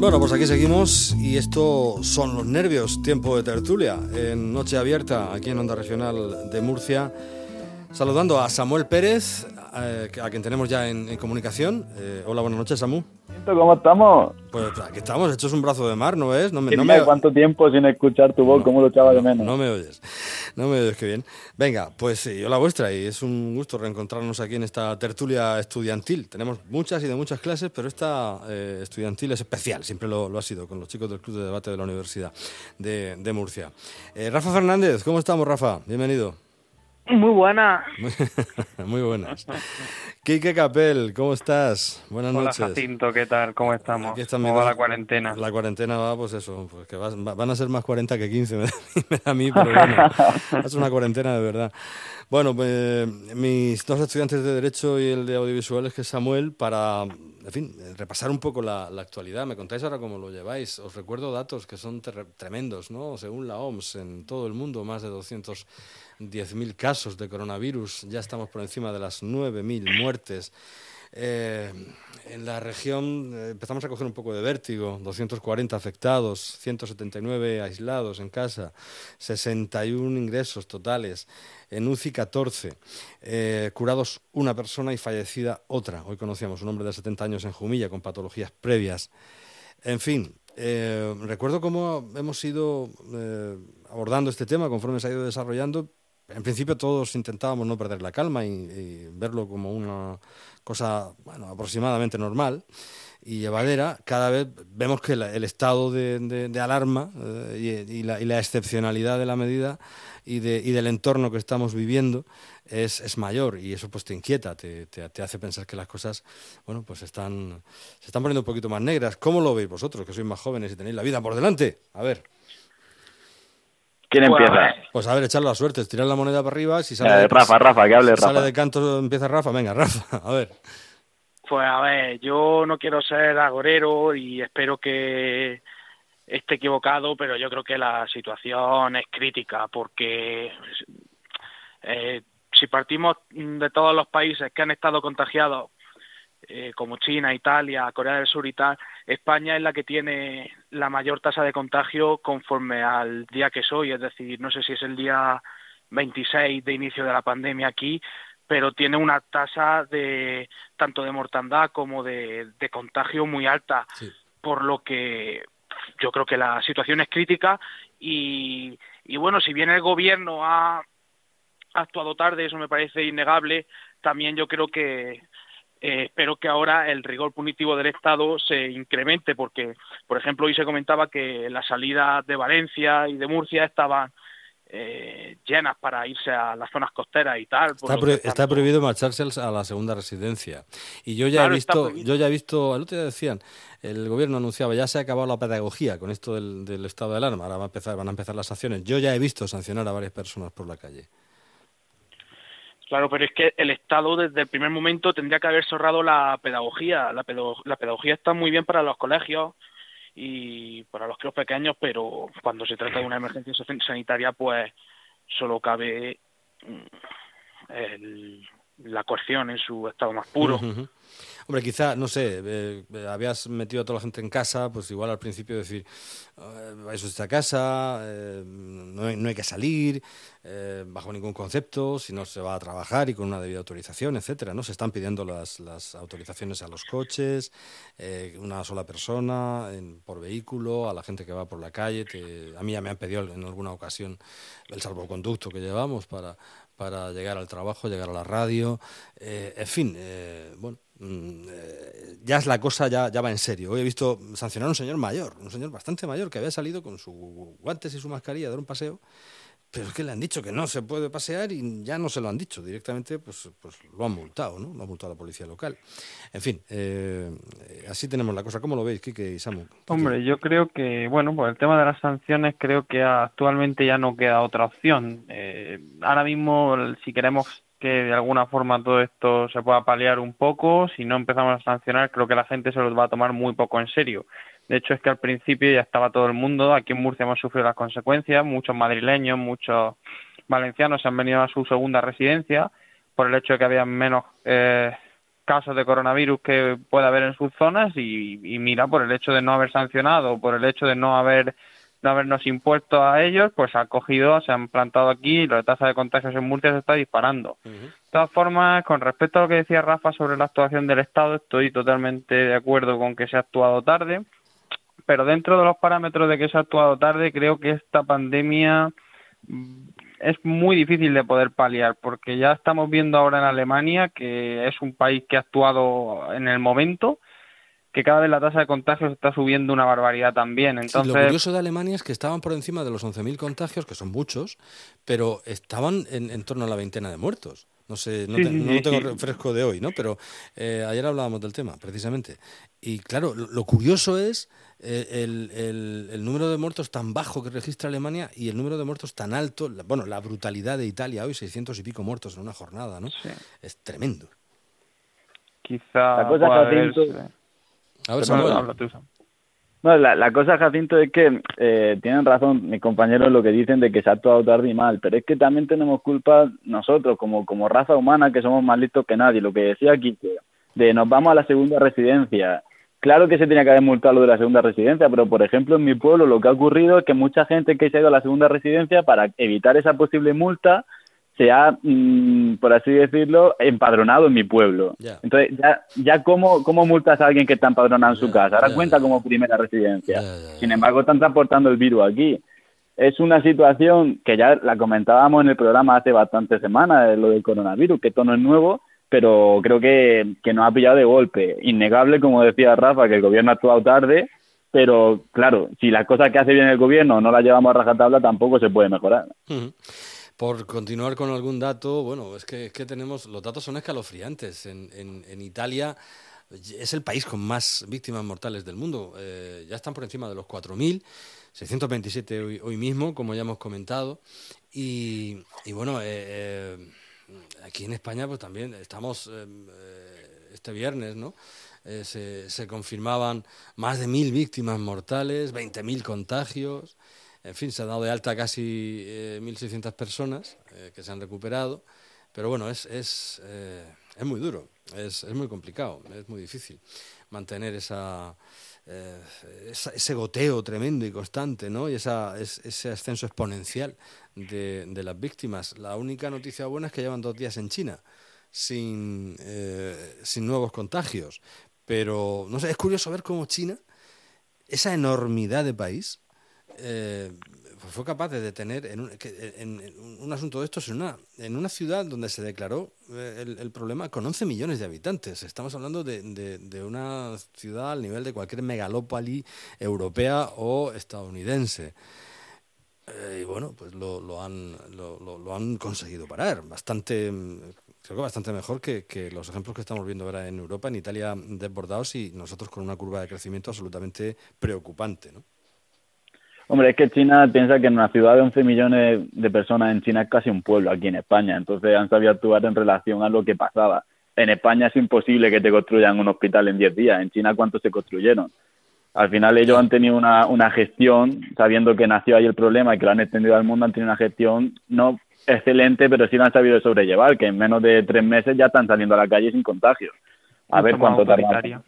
Bueno, pues aquí seguimos y esto son los nervios, tiempo de tertulia en Noche Abierta, aquí en Onda Regional de Murcia. Saludando a Samuel Pérez, eh, a quien tenemos ya en, comunicación. Eh, hola, buenas noches, Samu. ¿Cómo estamos? Pues aquí estamos, hechos un brazo de mar, ¿no ves? No me, no me... ¿Cuánto tiempo sin escuchar tu voz? ¿Cómo lo echaba de menos? No me oyes, no me oyes, qué bien. Venga, pues yo la vuestra y es un gusto reencontrarnos aquí en esta tertulia estudiantil. Tenemos muchas y de muchas clases, pero esta eh, estudiantil es especial, siempre lo, ha sido, con los chicos del Club de Debate de la Universidad de, de Murcia. Rafa Fernández, ¿cómo estamos, Rafa? Bienvenido. Muy buena. Muy buenas. Quique Capel, ¿cómo estás? Buenas Hola, noches. Jacinto, ¿qué tal? ¿Cómo estamos? ¿Cómo va la cuarentena? La cuarentena va, pues eso, pues que van a ser más 40 que 15, me da, a mí, pero bueno, es una cuarentena de verdad. Bueno, pues, mis dos estudiantes de Derecho y el de Audiovisuales, que es Samuel, para, en fin, repasar un poco la, actualidad. Me contáis ahora cómo lo lleváis. Os recuerdo datos que son tremendos, ¿no? Según la OMS, en todo el mundo, más de 200 10.000 casos de coronavirus, ya estamos por encima de las 9.000 muertes. Eh, en la región eh, empezamos a coger un poco de vértigo, 240 afectados, 179 aislados en casa, 61 ingresos totales, en UCI 14, eh, curados una persona y fallecida otra. Hoy conocíamos un hombre de 70 años en Jumilla con patologías previas. En fin, recuerdo cómo hemos ido abordando este tema conforme se ha ido desarrollando en principio todos intentábamos no perder la calma y, verlo como una cosa bueno, aproximadamente normal y llevadera, cada vez vemos que el estado de, alarma eh, y, la, excepcionalidad de la medida y, del entorno que estamos viviendo es, mayor y eso pues te inquieta, te, te, hace pensar que las cosas bueno pues están, se están poniendo un poquito más negras. ¿Cómo lo veis vosotros, que sois más jóvenes y tenéis la vida por delante? A ver. ¿Quién pues empieza? Pues a ver, echar la suerte, tirar la moneda para arriba. Si sale, Rafa, Rafa, que hable si Sale de canto, empieza Rafa. Venga, Rafa, a ver. Pues a ver, yo no quiero ser agorero y espero que esté equivocado, pero yo creo que la situación es crítica porque eh, si partimos de todos los países que han estado contagiados eh, como China, Italia, Corea del Sur y tal, España es la que tiene la mayor tasa de contagio conforme al día que soy, es decir, no sé si es el día 26 de inicio de la pandemia aquí, pero tiene una tasa de tanto de mortandad como de, contagio muy alta, por lo que yo creo que la situación es crítica y, y bueno, si bien el gobierno ha actuado tarde, eso me parece innegable, también yo creo que eh, espero que ahora el rigor punitivo del Estado se incremente, porque, por ejemplo, hoy se comentaba que las salidas de Valencia y de Murcia estaban eh, llenas para irse a las zonas costeras y tal. Está, prohibido marcharse a la segunda residencia. Y yo ya he visto, yo ya he visto, el otro día decían, el gobierno anunciaba ya se ha acabado la pedagogía con esto del, del estado de alarma, ahora va a empezar, van a empezar las acciones. Yo ya he visto sancionar a varias personas por la calle. Claro, pero es que el Estado desde el primer momento tendría que haber cerrado la pedagogía. La, pedagogía está muy bien para los colegios y para los críos pequeños, pero cuando se trata de una emergencia sanitaria, pues solo cabe mm, la coerción en su estado más puro. Hombre, quizá, no sé, eh, habías metido a toda la gente en casa, pues igual al principio decir, eh, vais a esta casa, eh, no, hay, que salir, bajo ningún concepto, si no se va a trabajar y con una debida autorización, etcétera, ¿no? Se están pidiendo las, las autorizaciones a los coches, una sola persona por vehículo, a la gente que va por la calle. a mí ya me han pedido en alguna ocasión el salvoconducto que llevamos para, para llegar al trabajo, llegar a la radio, en fin, bueno Mm, eh, ya es la cosa, ya, ya va en serio. Hoy he visto sancionar a un señor mayor, un señor bastante mayor, que había salido con sus guantes y su mascarilla a dar un paseo, pero es que le han dicho que no se puede pasear y ya no se lo han dicho. Directamente pues, pues lo han multado, ¿no? Lo ha multado la policía local. En fin, eh, así tenemos la cosa. ¿Cómo lo veis, Kike y Samu? Hombre, yo creo que, bueno, por el tema de las sanciones, creo que actualmente ya no queda otra opción. Eh, ahora mismo, si queremos que de alguna forma todo esto se pueda paliar un poco. Si no empezamos a sancionar, creo que la gente se los va a tomar muy poco en serio. De hecho, es que al principio ya estaba todo el mundo. Aquí en Murcia hemos sufrido las consecuencias. Muchos madrileños, muchos valencianos se han venido a su segunda residencia por el hecho de que había menos eh, casos de coronavirus que pueda haber en sus zonas y, mira, por el hecho de no haber sancionado, por el hecho de no haber no habernos impuesto a ellos, pues ha cogido, se han plantado aquí y la tasa de contagios en Murcia se está disparando. De todas formas, con respecto a lo que decía Rafa sobre la actuación del Estado, estoy totalmente de acuerdo con que se ha actuado tarde, pero dentro de los parámetros de que se ha actuado tarde, creo que esta pandemia es muy difícil de poder paliar porque ya estamos viendo ahora en Alemania que es un país que ha actuado en el momento que cada vez la tasa de contagios está subiendo una barbaridad también. Entonces... lo curioso de Alemania es que estaban por encima de los 11.000 contagios, que son muchos, pero estaban en, torno a la veintena de muertos. No sé, no, tengo fresco de hoy, ¿no? Pero eh, ayer hablábamos del tema, precisamente. Y claro, lo curioso es eh, el, número de muertos tan bajo que registra Alemania y el número de muertos tan alto, bueno, la brutalidad de Italia hoy, 600 y pico muertos en una jornada, ¿no? Es tremendo. Quizá... La cosa. A ver, No, la, cosa, Jacinto, es que eh, tienen razón mis compañeros lo que dicen de que se ha actuado tarde y mal, pero es que también tenemos culpa nosotros, como, como raza humana, que somos más listos que nadie. Lo que decía aquí, de nos vamos a la segunda residencia, Claro que se tenía que haber multado lo de la segunda residencia, pero por ejemplo en mi pueblo lo que ha ocurrido es que mucha gente que se ha ido a la segunda residencia para evitar esa posible multa se ha, mm, por así decirlo, empadronado en mi pueblo. Entonces, ya, ya ¿cómo, ¿cómo multas a alguien que está empadronado en su casa? Ahora cuenta como primera residencia. Sin embargo, están transportando el virus aquí. Es una situación que ya la comentábamos en el programa hace bastantes semanas, lo del coronavirus, que esto no es nuevo, pero creo que, que nos ha pillado de golpe. Innegable, como decía Rafa, que el gobierno ha actuado tarde, pero claro, si las cosas que hace bien el gobierno no las llevamos a rajatabla, tampoco se puede mejorar. Por continuar con algún dato, bueno, es que, que tenemos, los datos son escalofriantes. En, Italia es el país con más víctimas mortales del mundo. Eh, ya están por encima de los 4.000, 627 hoy, hoy mismo, como ya hemos comentado. Y, bueno, eh, eh aquí en España pues también estamos este viernes, ¿no? Eh, se, confirmaban más de mil víctimas mortales, 20.000 contagios, en fin, se ha dado de alta casi 1.600 eh, personas que se han recuperado, pero bueno, es, es, es muy duro, es, es muy complicado, es muy difícil mantener esa eh, ese goteo tremendo y constante, ¿no? Y esa, ese ascenso exponencial de, de, las víctimas. La única noticia buena es que llevan dos días en China sin, eh, sin nuevos contagios. Pero, no sé, es curioso ver cómo China, esa enormidad de país, eh, fue capaz de detener en un, en, un asunto de estos en una, en una ciudad donde se declaró eh, el, problema con 11 millones de habitantes. Estamos hablando de, una ciudad al nivel de cualquier megalópoli europea o estadounidense. Eh, y bueno, pues lo, han, lo, lo, han conseguido parar. Bastante, creo que bastante mejor que, que, los ejemplos que estamos viendo ahora en Europa, en Italia desbordados y nosotros con una curva de crecimiento absolutamente preocupante. ¿no? Hombre, es que China piensa que en una ciudad de 11 millones de personas en China es casi un pueblo aquí en España, entonces han sabido actuar en relación a lo que pasaba. En España es imposible que te construyan un hospital en 10 días, en China cuántos se construyeron. Al final ellos han tenido una, una gestión, sabiendo que nació ahí el problema y que lo han extendido al mundo, han tenido una gestión no excelente, pero sí lo han sabido sobrellevar, que en menos de tres meses ya están saliendo a la calle sin contagios. A ver cuánto tarda.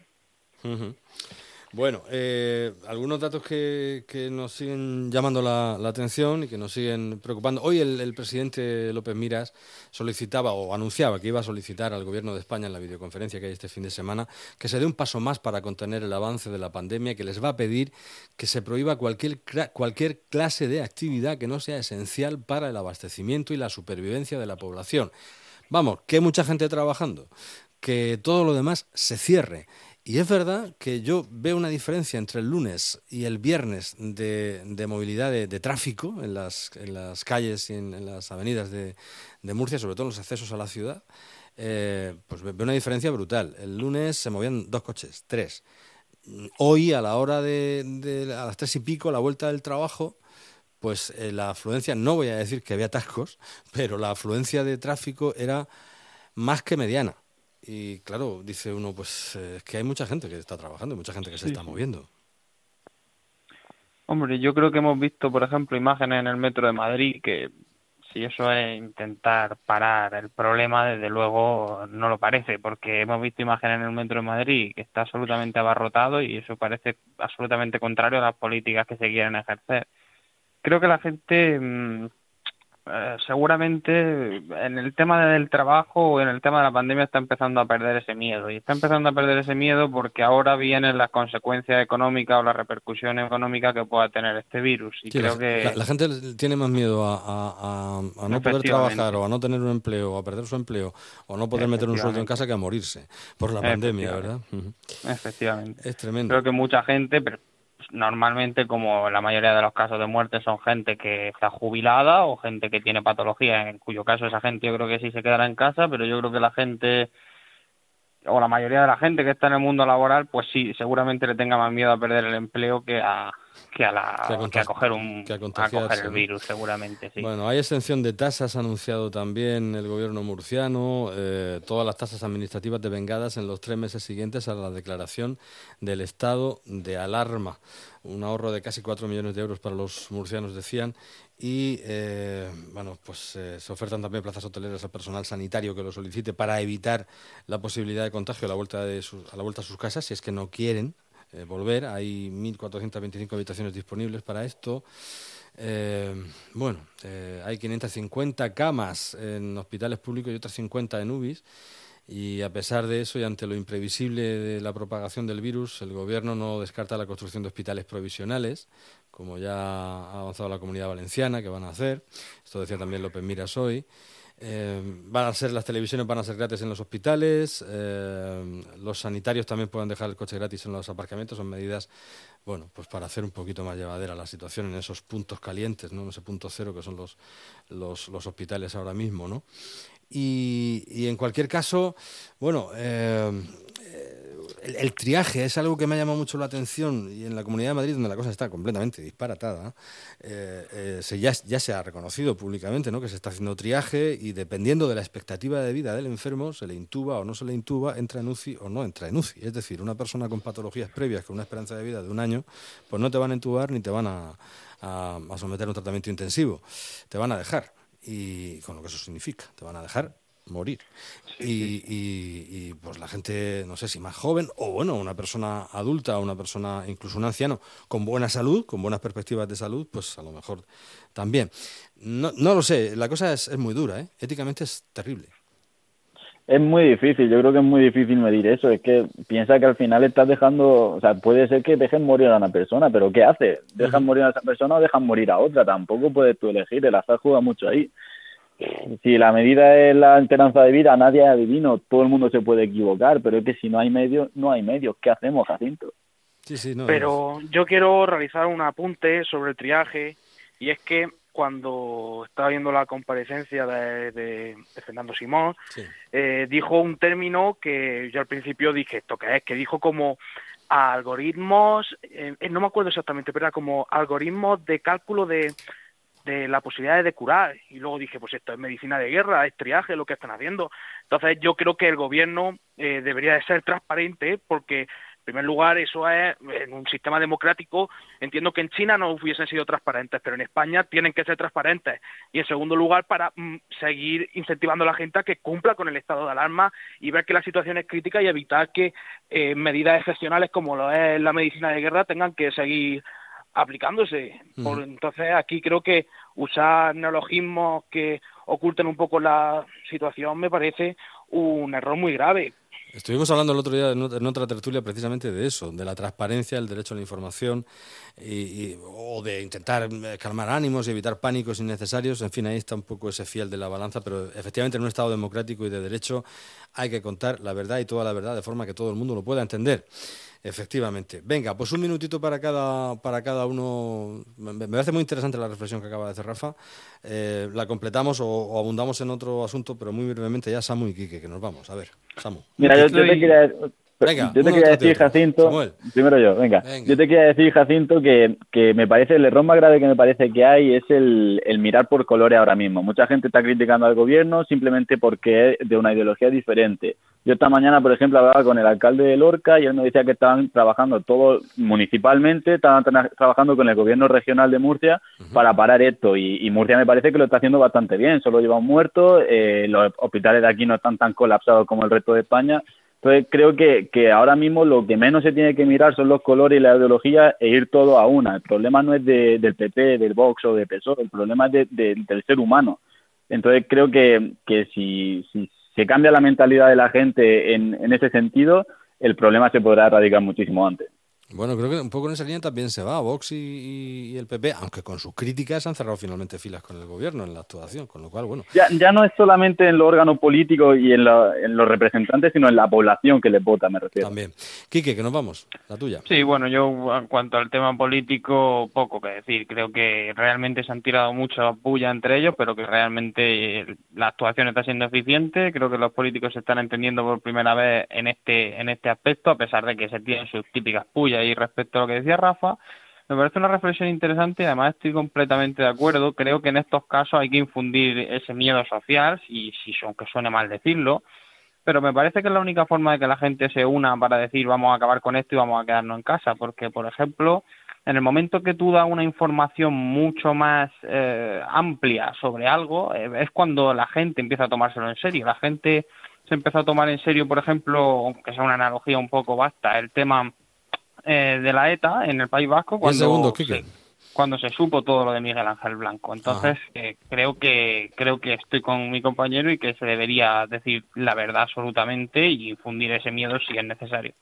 Bueno, eh, algunos datos que, nos siguen llamando la, atención y que nos siguen preocupando. Hoy el, presidente López Miras solicitaba o anunciaba que iba a solicitar al Gobierno de España en la videoconferencia que hay este fin de semana que se dé un paso más para contener el avance de la pandemia, que les va a pedir que se prohíba cualquier, cualquier clase de actividad que no sea esencial para el abastecimiento y la supervivencia de la población. Vamos, que hay mucha gente trabajando, que todo lo demás se cierre y es verdad que yo veo una diferencia entre el lunes y el viernes de, movilidad de, tráfico en las, calles y en, las avenidas de, Murcia, sobre todo en los accesos a la ciudad. Eh, pues veo una diferencia brutal. El lunes se movían dos coches, tres. Hoy, a la hora de, a las tres y pico, la vuelta del trabajo, pues eh, la afluencia, no voy a decir que había atascos, pero la afluencia de tráfico era más que mediana. Y claro, dice uno, pues eh, es que hay mucha gente que está trabajando, mucha gente que se está moviendo. Hombre, yo creo que hemos visto, por ejemplo, imágenes en el metro de Madrid que si eso es intentar parar el problema, desde luego no lo parece, porque hemos visto imágenes en el metro de Madrid que está absolutamente abarrotado y eso parece absolutamente contrario a las políticas que se quieren ejercer. Creo que la gente mm, eh, seguramente en el tema del trabajo o en el tema de la pandemia está empezando a perder ese miedo y está empezando a perder ese miedo porque ahora vienen las consecuencias económicas o la repercusión económica que pueda tener este virus y creo la, que la, gente tiene más miedo a, no poder trabajar o a no tener un empleo o a perder su empleo o no poder meter un sueldo en casa que a morirse por la pandemia, ¿verdad? Efectivamente. Es tremendo. Creo que mucha gente normalmente, como la mayoría de los casos de muerte, son gente que está jubilada o gente que tiene patología, en cuyo caso esa gente yo creo que sí se quedará en casa, pero yo creo que la gente o la mayoría de la gente que está en el mundo laboral, pues sí, seguramente le tenga más miedo a perder el empleo que a, que a, la, que a, coger un que a, coger el virus, seguramente, sí. Bueno, hay exención de tasas, ha anunciado también el gobierno murciano, eh, todas las tasas administrativas devengadas en los tres meses siguientes a la declaración del estado de alarma. Un ahorro de casi cuatro millones de euros para los murcianos, decían, y eh, bueno, pues eh, se ofertan también plazas hoteleras al personal sanitario que lo solicite para evitar la posibilidad de contagio a la vuelta, de a, la vuelta a sus casas, si es que no quieren eh, volver. Hay 1.425 habitaciones disponibles para esto. Eh, bueno, eh, hay 550 camas en hospitales públicos y otras 50 en UBIs. Y a pesar de eso y ante lo imprevisible de la propagación del virus, el Gobierno no descarta la construcción de hospitales provisionales, como ya ha avanzado la Comunidad Valenciana, que van a hacer. Esto decía también López Miras hoy. Eh, van a ser las televisiones van a ser gratis en los hospitales, eh, los sanitarios también pueden dejar el coche gratis en los aparcamientos, son medidas, bueno, pues para hacer un poquito más llevadera la situación en esos puntos calientes, ¿no? En ese punto cero que son los, los, los hospitales ahora mismo, ¿no? Y, y en cualquier caso, bueno, eh, el, triaje es algo que me ha llamado mucho la atención y en la Comunidad de Madrid, donde la cosa está completamente disparatada, eh, eh, ya, se ha reconocido públicamente ¿no? que se está haciendo triaje y dependiendo de la expectativa de vida del enfermo, se le intuba o no se le intuba, entra en UCI o no entra en UCI. Es decir, una persona con patologías previas, con una esperanza de vida de un año, pues no te van a intubar ni te van a, a someter a un tratamiento intensivo, te van a dejar. Y con lo que eso significa, te van a dejar morir. y, y, pues la gente, no sé si más joven o bueno, una persona adulta, una persona, incluso un anciano, con buena salud, con buenas perspectivas de salud, pues a lo mejor también. No, no lo sé, la cosa es, es muy dura, ¿eh? éticamente es terrible. Es muy difícil, yo creo que es muy difícil medir eso. Es que piensa que al final estás dejando, o sea, puede ser que dejen morir a una persona, pero ¿qué hace? ¿Dejan morir a esa persona o dejan morir a otra? Tampoco puedes tú elegir, el azar juega mucho ahí si la medida es la esperanza de vida, nadie es adivino, todo el mundo se puede equivocar, pero es que si no hay medios, no hay medios. ¿Qué hacemos, Jacinto? Sí, sí, no, pero yo quiero realizar un apunte sobre el triaje y es que cuando estaba viendo la comparecencia de, de, Fernando Simón, eh, dijo un término que yo al principio dije, ¿esto qué es? Que dijo como algoritmos, eh, no me acuerdo exactamente, pero era como algoritmos de cálculo de de la posibilidad de curar. Y luego dije, pues esto es medicina de guerra, es triaje lo que están haciendo. Entonces yo creo que el gobierno eh, debería de ser transparente porque, en primer lugar, eso es en un sistema democrático. Entiendo que en China no hubiesen sido transparentes, pero en España tienen que ser transparentes. Y en segundo lugar, para mm, seguir incentivando a la gente a que cumpla con el estado de alarma y ver que la situación es crítica y evitar que eh, medidas excepcionales como lo es la medicina de guerra tengan que seguir aplicándose. Por, entonces aquí creo que usar neologismos que oculten un poco la situación me parece un error muy grave. Estuvimos hablando el otro día en otra tertulia precisamente de eso, de la transparencia, el derecho a la información y, o de intentar eh, calmar ánimos y evitar pánicos innecesarios. En fin, ahí está un poco ese fiel de la balanza, pero efectivamente en un Estado democrático y de derecho hay que contar la verdad y toda la verdad de forma que todo el mundo lo pueda entender. Efectivamente. Venga, pues un minutito para cada, para cada uno. Me, parece muy interesante la reflexión que acaba de hacer Rafa. Eh, la completamos o, abundamos en otro asunto, pero muy brevemente ya Samu y Quique, que nos vamos. A ver, Samu. Mira, yo, te quería, yo te quería decir, Jacinto, primero yo, venga, yo te quería decir, Jacinto, que, que me parece, el error más grave que me parece que hay es el, el mirar por colores ahora mismo. Mucha gente está criticando al gobierno simplemente porque es de una ideología diferente. Yo esta mañana, por ejemplo, hablaba con el alcalde de Lorca y él nos decía que estaban trabajando todo municipalmente, estaban trabajando con el gobierno regional de Murcia para parar esto. Y, Murcia me parece que lo está haciendo bastante bien, solo lleva un muerto, eh, los hospitales de aquí no están tan colapsados como el resto de España. Entonces creo que, que ahora mismo lo que menos se tiene que mirar son los colores y la ideología e ir todo a una. El problema no es del PP, del Vox o de PSOE, el problema es del ser humano. Entonces creo que, que si, si se cambia la mentalidad de la gente en, en ese sentido, el problema se podrá erradicar muchísimo antes. Bueno, creo que un poco en esa línea también se va Vox y, el PP, aunque con sus críticas han cerrado finalmente filas con el gobierno en la actuación, con lo cual, bueno. Ya, ya no es solamente en los órganos políticos y en, los representantes, sino en la población que les vota, me refiero. También. Quique, que nos vamos, la tuya. Sí, bueno, yo en cuanto al tema político, poco que decir. Creo que realmente se han tirado mucha puya entre ellos, pero que realmente la actuación está siendo eficiente. Creo que los políticos se están entendiendo por primera vez en este, en este aspecto, a pesar de que se tienen sus típicas pullas y respecto a lo que decía Rafa, me parece una reflexión interesante y además estoy completamente de acuerdo. Creo que en estos casos hay que infundir ese miedo social, y si aunque suene mal decirlo, pero me parece que es la única forma de que la gente se una para decir vamos a acabar con esto y vamos a quedarnos en casa, porque por ejemplo, en el momento que tú das una información mucho más eh, amplia sobre algo, eh, es cuando la gente empieza a tomárselo en serio. La gente se empezó a tomar en serio, por ejemplo, aunque sea una analogía un poco vasta, el tema eh, de la ETA en el País Vasco cuando, se, cuando se supo todo lo de Miguel Ángel Blanco. Entonces eh, creo que creo que estoy con mi compañero y que se debería decir la verdad absolutamente y infundir ese miedo si es necesario.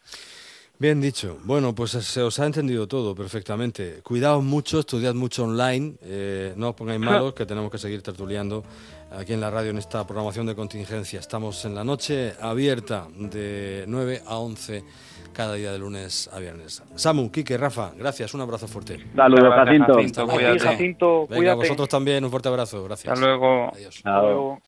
Bien dicho. Bueno, pues se os ha entendido todo perfectamente. Cuidaos mucho, estudiad mucho online, eh, no os pongáis malos, que tenemos que seguir tertuliando aquí en la radio en esta programación de contingencia. Estamos en la noche abierta de 9 a 11 cada día de lunes a viernes. Samu, Quique, Rafa, gracias, un abrazo fuerte. Saludos, Jacinto. Jacinto, cuídate. Venga, vosotros también, un fuerte abrazo, gracias. Hasta luego. Adiós. Hasta luego.